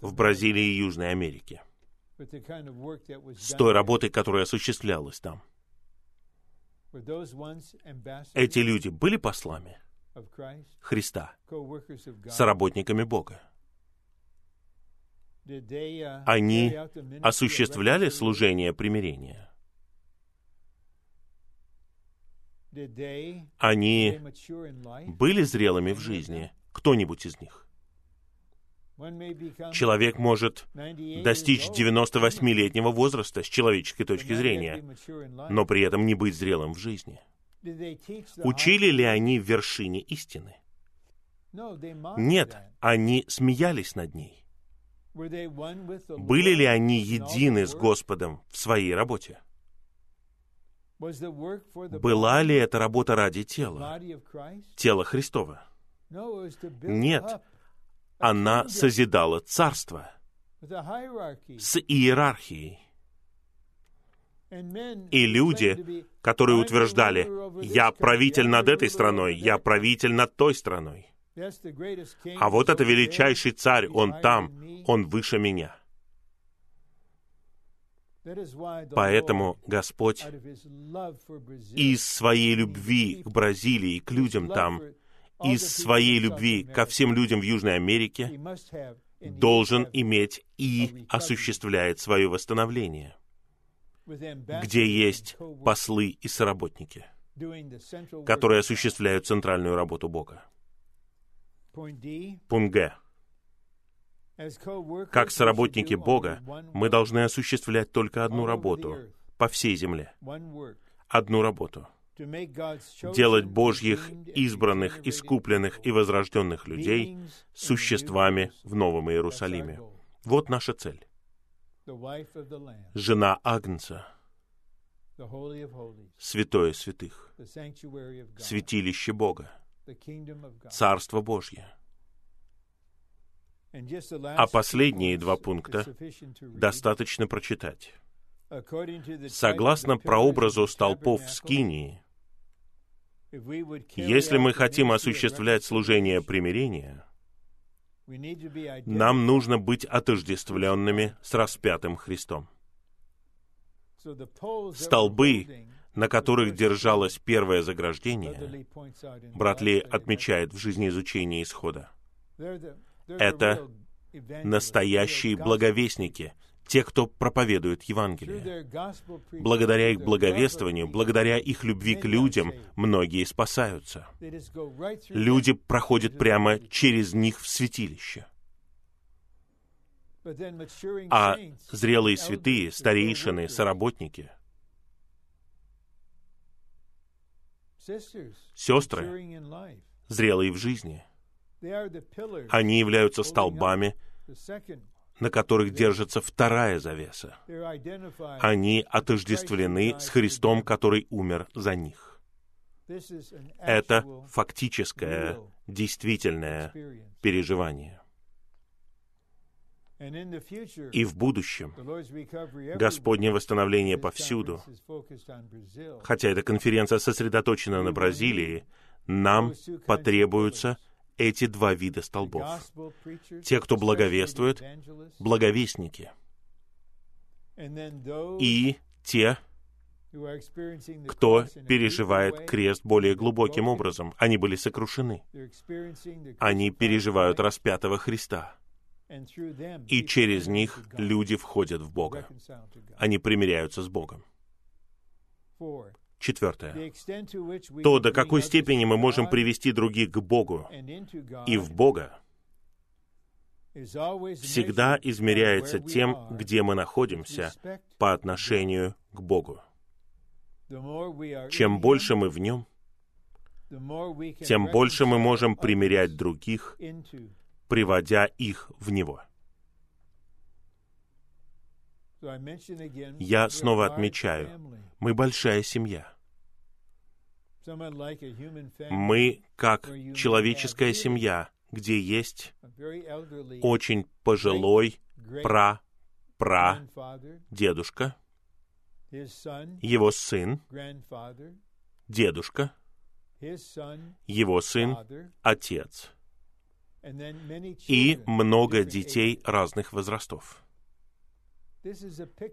в Бразилии и Южной Америке, с той работой, которая осуществлялась там. Эти люди были послами Христа, соработниками Бога. Они осуществляли служение примирения. Они были зрелыми в жизни, кто-нибудь из них. Человек может достичь 98-летнего возраста с человеческой точки зрения, но при этом не быть зрелым в жизни. Учили ли они в вершине истины? Нет, они смеялись над ней. Были ли они едины с Господом в своей работе? Была ли эта работа ради тела, тела Христова? Нет, она созидала царство с иерархией. И люди, которые утверждали, «Я правитель над этой страной, я правитель над той страной», а вот это величайший царь, он там, он выше меня. Поэтому Господь из своей любви к Бразилии, к людям там, из своей любви ко всем людям в Южной Америке, должен иметь и осуществляет свое восстановление, где есть послы и соработники, которые осуществляют центральную работу Бога. Пункт Г. Как соработники Бога, мы должны осуществлять только одну работу по всей земле. Одну работу. Делать Божьих избранных, искупленных и возрожденных людей существами в Новом Иерусалиме. Вот наша цель. Жена Агнца, святое святых, святилище Бога, Царство Божье. А последние два пункта достаточно прочитать. Согласно прообразу столпов в Скинии, если мы хотим осуществлять служение примирения, нам нужно быть отождествленными с распятым Христом. Столбы, на которых держалось первое заграждение, Братли отмечает в жизнеизучении исхода. Это настоящие благовестники, те, кто проповедует Евангелие. Благодаря их благовествованию, благодаря их любви к людям, многие спасаются. Люди проходят прямо через них в святилище. А зрелые святые, старейшины, соработники, сестры, зрелые в жизни, они являются столбами, на которых держится вторая завеса. Они отождествлены с Христом, который умер за них. Это фактическое, действительное переживание. И в будущем Господнее восстановление повсюду, хотя эта конференция сосредоточена на Бразилии, нам потребуются эти два вида столбов. Те, кто благовествует, благовестники. И те, кто переживает крест более глубоким образом. Они были сокрушены. Они переживают распятого Христа. И через них люди входят в Бога. Они примиряются с Богом. Четвертое. То, до какой степени мы можем привести других к Богу и в Бога, всегда измеряется тем, где мы находимся по отношению к Богу. Чем больше мы в Нем, тем больше мы можем примирять других, приводя их в Него. Я снова отмечаю, мы большая семья. Мы как человеческая семья, где есть очень пожилой пра-пра дедушка, его сын, дедушка, его сын, отец и много детей разных возрастов.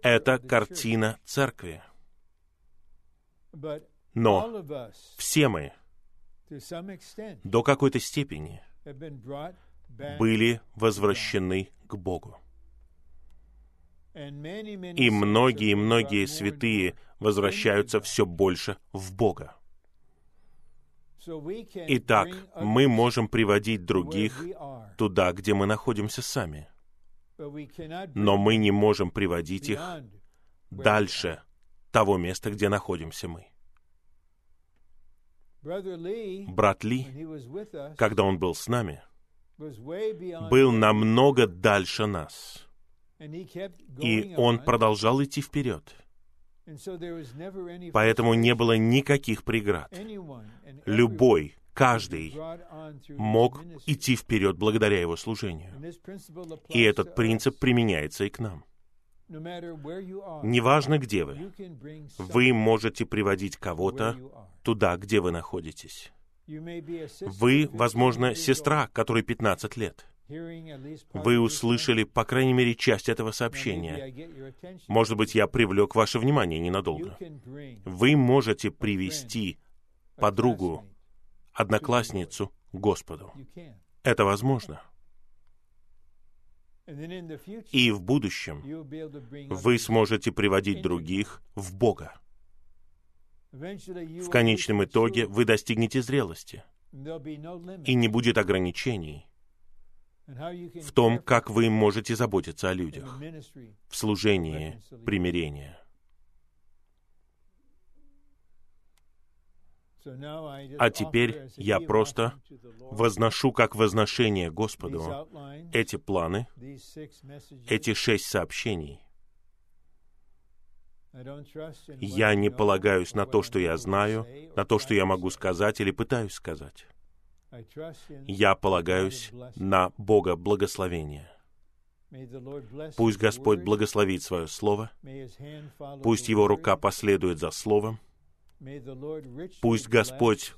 Это картина церкви. Но все мы до какой-то степени были возвращены к Богу. И многие-многие святые возвращаются все больше в Бога. Итак, мы можем приводить других туда, где мы находимся сами. Но мы не можем приводить их дальше того места, где находимся мы. Брат Ли, когда он был с нами, был намного дальше нас. И он продолжал идти вперед. Поэтому не было никаких преград. Любой, каждый мог идти вперед благодаря его служению. И этот принцип применяется и к нам. Неважно, где вы, вы можете приводить кого-то туда, где вы находитесь. Вы, возможно, сестра, которой 15 лет. Вы услышали, по крайней мере, часть этого сообщения. Может быть, я привлек ваше внимание ненадолго. Вы можете привести подругу, одноклассницу Господу. Это возможно. И в будущем вы сможете приводить других в Бога. В конечном итоге вы достигнете зрелости, и не будет ограничений в том, как вы можете заботиться о людях в служении примирения. А теперь я просто возношу как возношение Господу эти планы, эти шесть сообщений. Я не полагаюсь на то, что я знаю, на то, что я могу сказать или пытаюсь сказать. Я полагаюсь на Бога благословения. Пусть Господь благословит свое Слово, пусть Его рука последует за Словом, Пусть Господь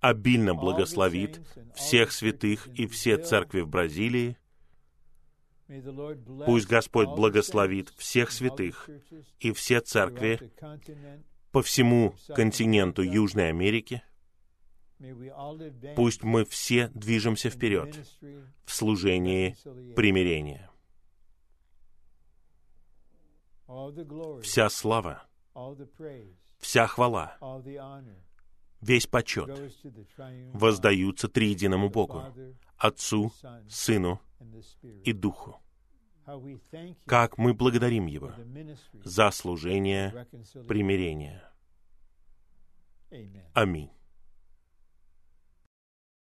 обильно благословит всех святых и все церкви в Бразилии. Пусть Господь благословит всех святых и все церкви по всему континенту Южной Америки. Пусть мы все движемся вперед в служении примирения. Вся слава, вся хвала, весь почет воздаются триединому Богу, Отцу, Сыну и Духу. Как мы благодарим Его за служение примирения. Аминь.